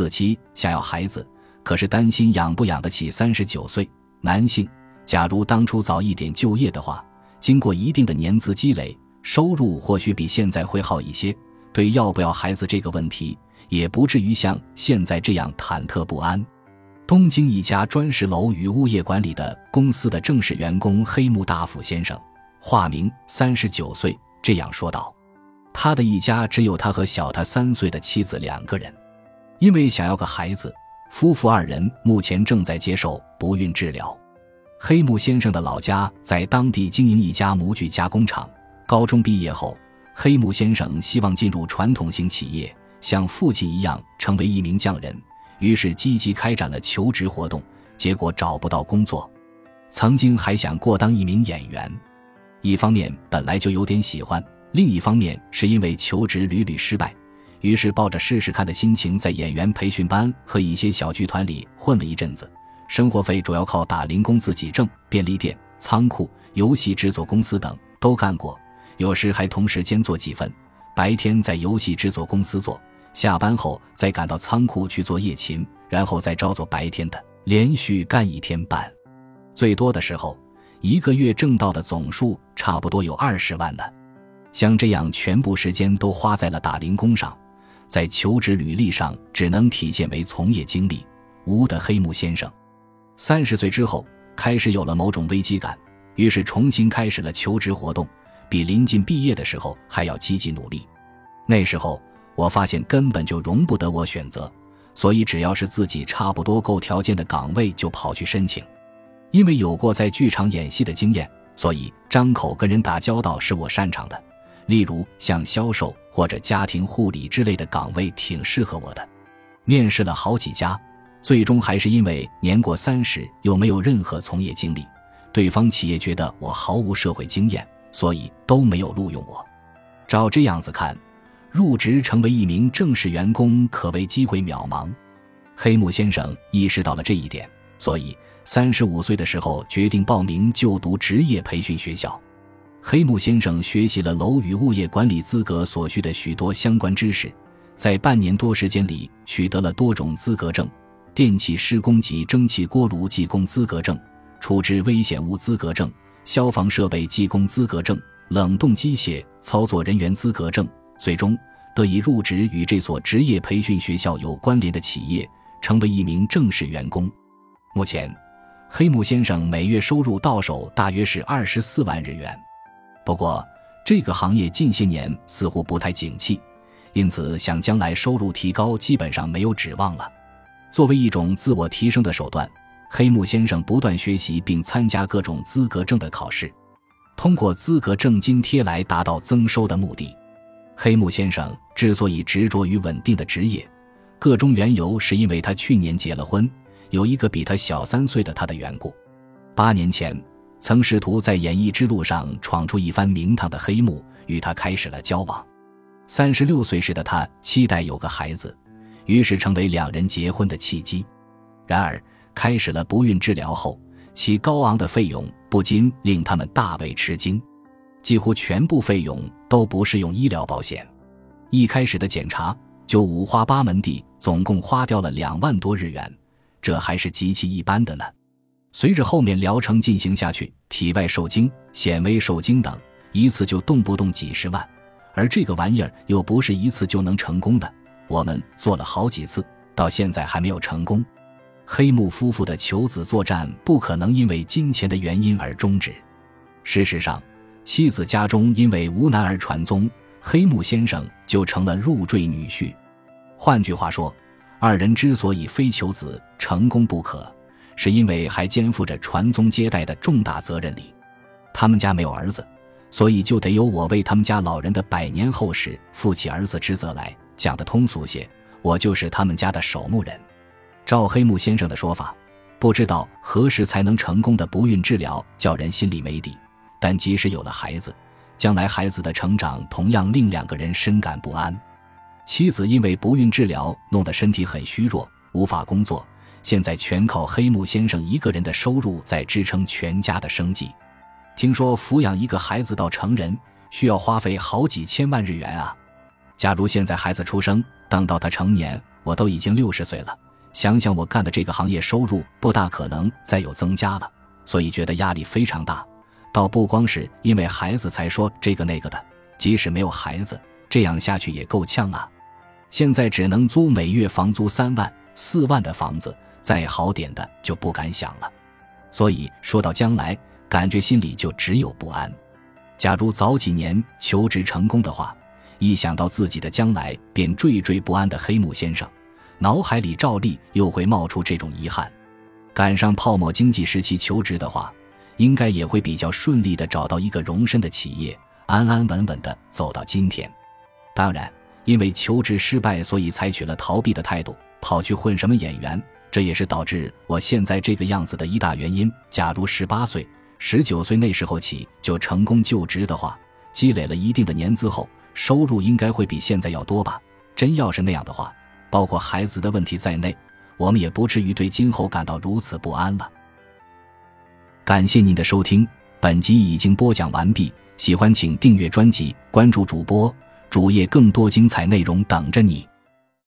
四妻想要孩子，可是担心养不养得起三十九岁男性。假如当初早一点就业的话，经过一定的年资积累，收入或许比现在会好一些。对要不要孩子这个问题，也不至于像现在这样忐忑不安。东京一家砖石楼与物业管理的公司的正式员工黑木大辅先生，化名，三十九岁，这样说道：“他的一家只有他和小他三岁的妻子两个人，因为想要个孩子，夫妇二人目前正在接受不孕治疗。黑木先生的老家在当地经营一家模具加工厂。高中毕业后，黑木先生希望进入传统型企业，像父亲一样成为一名匠人。”于是积极开展了求职活动，结果找不到工作。曾经还想过当一名演员，一方面本来就有点喜欢，另一方面是因为求职屡屡失败，于是抱着试试看的心情，在演员培训班和一些小剧团里混了一阵子，生活费主要靠打零工自己挣。便利店、仓库、游戏制作公司等都干过，有时还同时兼做几份，白天在游戏制作公司做。下班后再赶到仓库去做夜勤，然后再照做白天的，连续干一天半。最多的时候，一个月挣到的总数差不多有二十万呢。像这样全部时间都花在了打零工上，在求职履历上只能体现为从业经历无的黑木先生，三十岁之后开始有了某种危机感，于是重新开始了求职活动，比临近毕业的时候还要积极努力。那时候。我发现根本就容不得我选择，所以只要是自己差不多够条件的岗位就跑去申请。因为有过在剧场演戏的经验，所以张口跟人打交道是我擅长的。例如像销售或者家庭护理之类的岗位挺适合我的。面试了好几家，最终还是因为年过三十又没有任何从业经历，对方企业觉得我毫无社会经验，所以都没有录用我。照这样子看。入职成为一名正式员工，可谓机会渺茫。黑木先生意识到了这一点，所以三十五岁的时候决定报名就读职业培训学校。黑木先生学习了楼宇物业管理资格所需的许多相关知识，在半年多时间里取得了多种资格证：电气施工及蒸汽锅炉技工资格证、处置危险物资格证、消防设备技工资格证、冷冻机械操作人员资格证。最终得以入职与这所职业培训学校有关联的企业，成为一名正式员工。目前，黑木先生每月收入到手大约是二十四万日元。不过，这个行业近些年似乎不太景气，因此想将来收入提高基本上没有指望了。作为一种自我提升的手段，黑木先生不断学习并参加各种资格证的考试，通过资格证津贴来达到增收的目的。黑木先生之所以执着于稳定的职业，个中缘由是因为他去年结了婚，有一个比他小三岁的他的缘故。八年前，曾试图在演艺之路上闯出一番名堂的黑木与他开始了交往。三十六岁时的他期待有个孩子，于是成为两人结婚的契机。然而，开始了不孕治疗后，其高昂的费用不禁令他们大为吃惊。几乎全部费用都不是用医疗保险，一开始的检查就五花八门地，总共花掉了两万多日元，这还是极其一般的呢。随着后面疗程进行下去，体外受精、显微受精等，一次就动不动几十万，而这个玩意儿又不是一次就能成功的。我们做了好几次，到现在还没有成功。黑木夫妇的求子作战不可能因为金钱的原因而终止。事实上。妻子家中因为无男儿传宗，黑木先生就成了入赘女婿。换句话说，二人之所以非求子成功不可，是因为还肩负着传宗接代的重大责任里。他们家没有儿子，所以就得由我为他们家老人的百年后事负起儿子之责来。讲得通俗些，我就是他们家的守墓人。赵黑木先生的说法，不知道何时才能成功的不孕治疗，叫人心里没底。但即使有了孩子，将来孩子的成长同样令两个人深感不安。妻子因为不孕治疗弄得身体很虚弱，无法工作，现在全靠黑木先生一个人的收入在支撑全家的生计。听说抚养一个孩子到成人需要花费好几千万日元啊！假如现在孩子出生，等到他成年，我都已经六十岁了，想想我干的这个行业，收入不大可能再有增加了，所以觉得压力非常大。倒不光是因为孩子才说这个那个的，即使没有孩子，这样下去也够呛啊。现在只能租每月房租三万、四万的房子，再好点的就不敢想了。所以说到将来，感觉心里就只有不安。假如早几年求职成功的话，一想到自己的将来便惴惴不安的黑木先生，脑海里照例又会冒出这种遗憾。赶上泡沫经济时期求职的话，应该也会比较顺利的找到一个容身的企业，安安稳稳的走到今天。当然，因为求职失败，所以采取了逃避的态度，跑去混什么演员，这也是导致我现在这个样子的一大原因。假如十八岁。十九岁那时候起就成功就职的话，积累了一定的年资后，收入应该会比现在要多吧？真要是那样的话，包括孩子的问题在内，我们也不至于对今后感到如此不安了。感谢您的收听，本集已经播讲完毕。喜欢请订阅专辑，关注主播主页，更多精彩内容等着你。